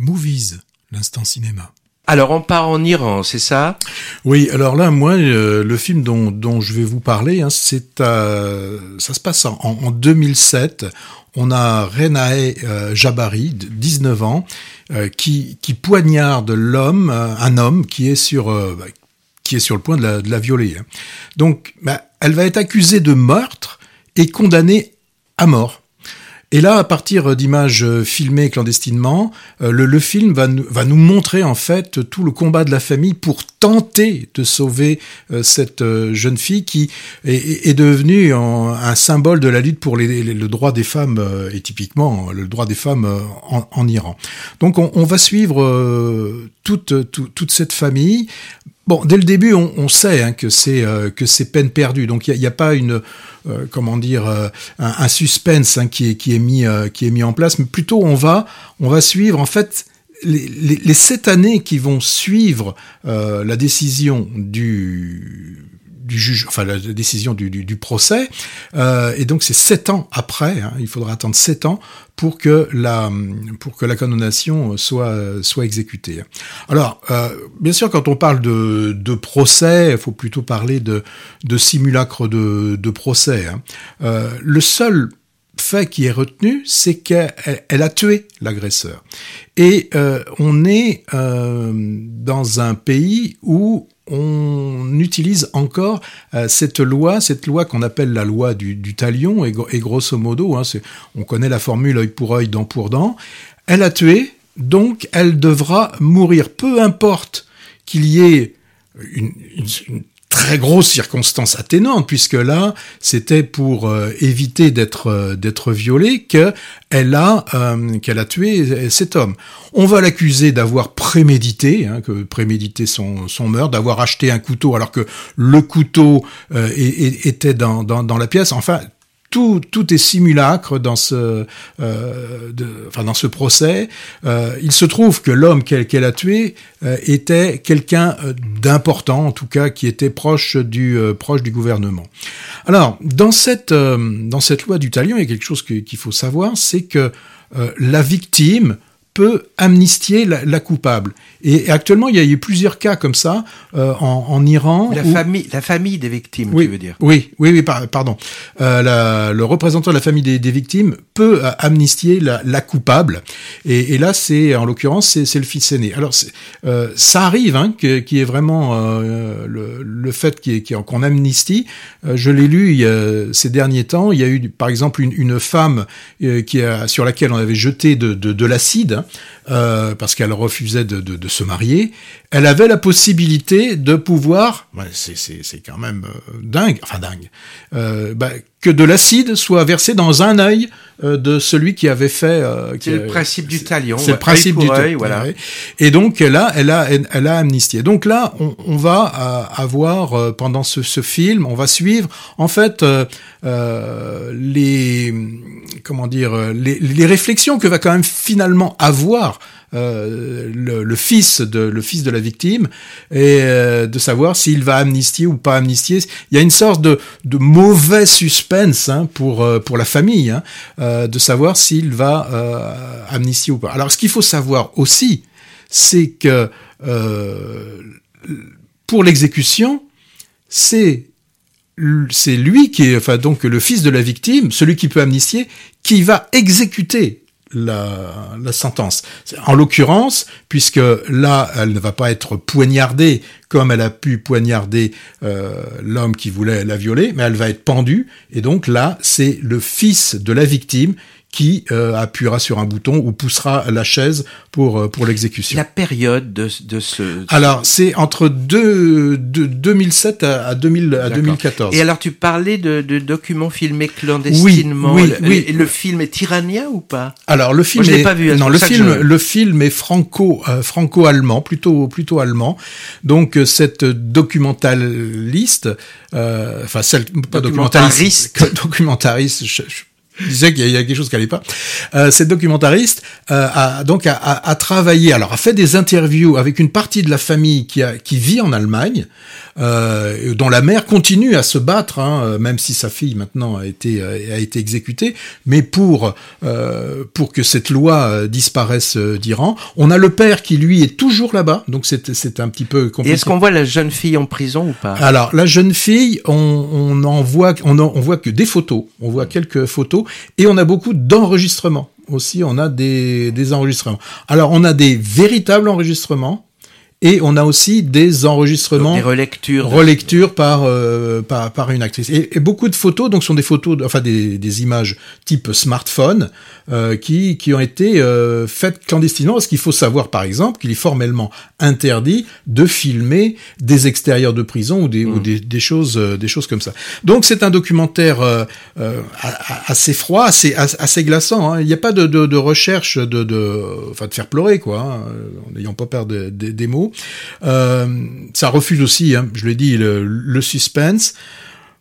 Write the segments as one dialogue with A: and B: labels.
A: Movies, l'instant cinéma.
B: Alors on part en Iran, c'est ça?
A: Oui, alors là, moi, euh, le film dont, dont je vais vous parler, hein, c'est euh, ça se passe en, en 2007. On a Renae euh, Jabari, de 19 ans, euh, qui, qui poignarde l'homme, un homme qui est sur bah, qui est sur le point de la, de la violer. Hein. Donc, bah, elle va être accusée de meurtre et condamnée à mort. Et là, à partir d'images filmées clandestinement, euh, le, film va nous, montrer en fait tout le combat de la famille pour tenter de sauver euh, cette euh, jeune fille qui est, devenue en, un symbole de la lutte pour le droit des femmes et typiquement le droit des femmes en, Iran. Donc on, va suivre toute cette famille Bon, dès le début, on, on sait hein, que c'est euh, que c'est peine perdue. Donc il n'y a, a, pas une euh, comment dire euh, un, un, suspense hein, qui est qui est mis qui est mis en place, mais plutôt on va on va suivre en fait les, les, les sept années qui vont suivre la décision du du juge, enfin la décision du, du, procès, euh, et donc c'est sept ans après, hein, il faudra attendre sept ans pour que la pour que la condamnation soit soit exécutée. Alors, euh, bien sûr, quand on parle de, de procès, il faut plutôt parler de de simulacre de, de procès. Hein. Euh, le seul fait qui est retenu, c'est qu'elle elle a tué l'agresseur. Et euh, on est euh, dans un pays où on utilise encore euh, cette loi, cette loi qu'on appelle la loi du, talion, et, grosso modo, hein, on connaît la formule œil pour œil, dent pour dent. Elle a tué, donc elle devra mourir, peu importe qu'il y ait une très grosse circonstance atténuante puisque là c'était pour euh, éviter d'être euh, d'être violée que elle a euh, qu'elle a tué cet homme. On va l'accuser d'avoir prémédité, hein, que prémédité son, son meurtre, d'avoir acheté un couteau alors que le couteau était dans, dans, dans la pièce. Enfin, tout, est simulacre dans ce, euh, procès. Euh, il se trouve que l'homme qu'elle qu a tué euh, était quelqu'un d'important, en tout cas qui était proche du gouvernement. Alors dans cette dans cette loi du talion, il y a quelque chose qu'il faut savoir, c'est que la victime peut amnistier la, la, coupable. Et actuellement, il y a eu plusieurs cas comme ça euh, en, en, Iran.
B: La, où... famille, la famille des victimes,
A: oui,
B: tu veux dire
A: Oui, oui, oui, pardon. Euh, la, le représentant de la famille des, des victimes peut euh, amnistier la, la coupable. Et, et là, c'est en l'occurrence, c'est le fils aîné. Alors, ça arrive, hein, qui est vraiment le, le, fait qu'on qu amnistie. Je l'ai lu il ces derniers temps. Il y a eu, par exemple, une, une femme qui a, sur laquelle on avait jeté de, de, de l'acide euh, parce qu'elle refusait de, de, de, se marier, elle avait la possibilité de pouvoir, c'est quand même euh, dingue, enfin dingue, euh, bah, que de l'acide soit versé dans un œil euh, de celui qui avait fait.
B: C'est le principe du talion.
A: C'est le principe du talion. Voilà. Et donc là, elle a, elle, elle a amnistié. Donc là, on, on va avoir pendant ce, ce, film, on va suivre en fait les comment dire les, les réflexions que va quand même finalement avoir euh, le, le, fils de le fils de la victime et euh, de savoir s'il va amnistier ou pas amnistier. Il y a une sorte de, de mauvais suspense hein, pour euh, pour la famille hein, euh, de savoir s'il va euh, amnistier ou pas. Alors ce qu'il faut savoir aussi, c'est que pour l'exécution, c'est c'est lui qui est, enfin donc le fils de la victime, celui qui peut amnistier, qui va exécuter la, la, sentence. En l'occurrence, puisque là, elle ne va pas être poignardée comme elle a pu poignarder euh, l'homme qui voulait la violer, mais elle va être pendue, et donc là, c'est le fils de la victime qui euh, appuiera sur un bouton ou poussera la chaise pour, euh, pour l'exécution.
B: La période de, de ce...
A: Alors, c'est entre deux, de 2007 à, à, 2000, à 2014.
B: Et alors, tu parlais de, de documents filmés clandestinement.
A: Oui, oui, oui.
B: Le, le film est iranien ou pas?
A: Alors, le film
B: Moi, je
A: est...
B: pas vu.
A: Non, le film, je... le film est franco, euh, franco-allemand, plutôt, plutôt allemand. Donc, euh, cette documentaliste, euh, enfin, celle, pas documentariste, je, je disait qu'il y a quelque chose qui allait pas. Euh, cette documentariste euh, a donc a, a, a, travaillé, alors a fait des interviews avec une partie de la famille qui, a, qui vit en Allemagne, euh, dont la mère continue à se battre, hein, même si sa fille maintenant a été a été exécutée, mais pour euh, pour que cette loi disparaisse d'Iran. On a le père qui lui est toujours là-bas, donc c'est c'est un petit peu compliqué.
B: Est-ce qu'on voit la jeune fille en prison ou pas?
A: Alors la jeune fille, on, on en voit on, en, on voit que des photos, on voit quelques photos et on a beaucoup d'enregistrements aussi, on a des, des enregistrements. Alors on a des véritables enregistrements et on a aussi des enregistrements,
B: des relectures,
A: relectures par, euh, par par une actrice. Et, et, beaucoup de photos, donc sont des photos, enfin des, des images type smartphone euh, qui qui ont été euh, faites clandestinement. Parce qu'il faut savoir, par exemple, qu'il est formellement interdit de filmer des extérieurs de prison ou des mmh. ou des, des, choses euh, des choses comme ça. Donc c'est un documentaire euh, euh, assez froid, assez assez glaçant. Hein. Il n'y a pas de, de, de recherche de, de enfin de faire pleurer quoi, hein, en n'ayant pas peur de, des mots. Euh, ça refuse aussi, hein, je l'ai dit, le, le, suspense.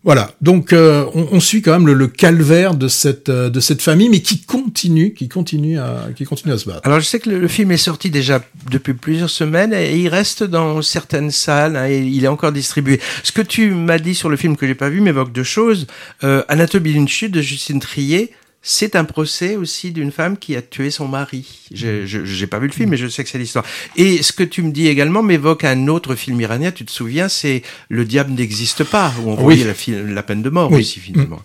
A: Voilà, donc euh, on, on, suit quand même le, le, calvaire de cette euh, de cette famille, mais qui continue, qui continue à qui continue à se battre.
B: Alors je sais que le, le film est sorti déjà depuis plusieurs semaines et il reste dans certaines salles hein, et il est encore distribué. Ce que tu m'as dit sur le film que j'ai pas vu m'évoque deux choses. Euh, Anatomy d'une chute de Justine Trier c'est un procès aussi d'une femme qui a tué son mari. Je n'ai pas vu le film, mais je sais que c'est l'histoire. Et ce que tu me dis également m'évoque un autre film iranien, tu te souviens, c'est Le diable n'existe pas, où on oui. voyait la, la, peine de mort oui. aussi finalement.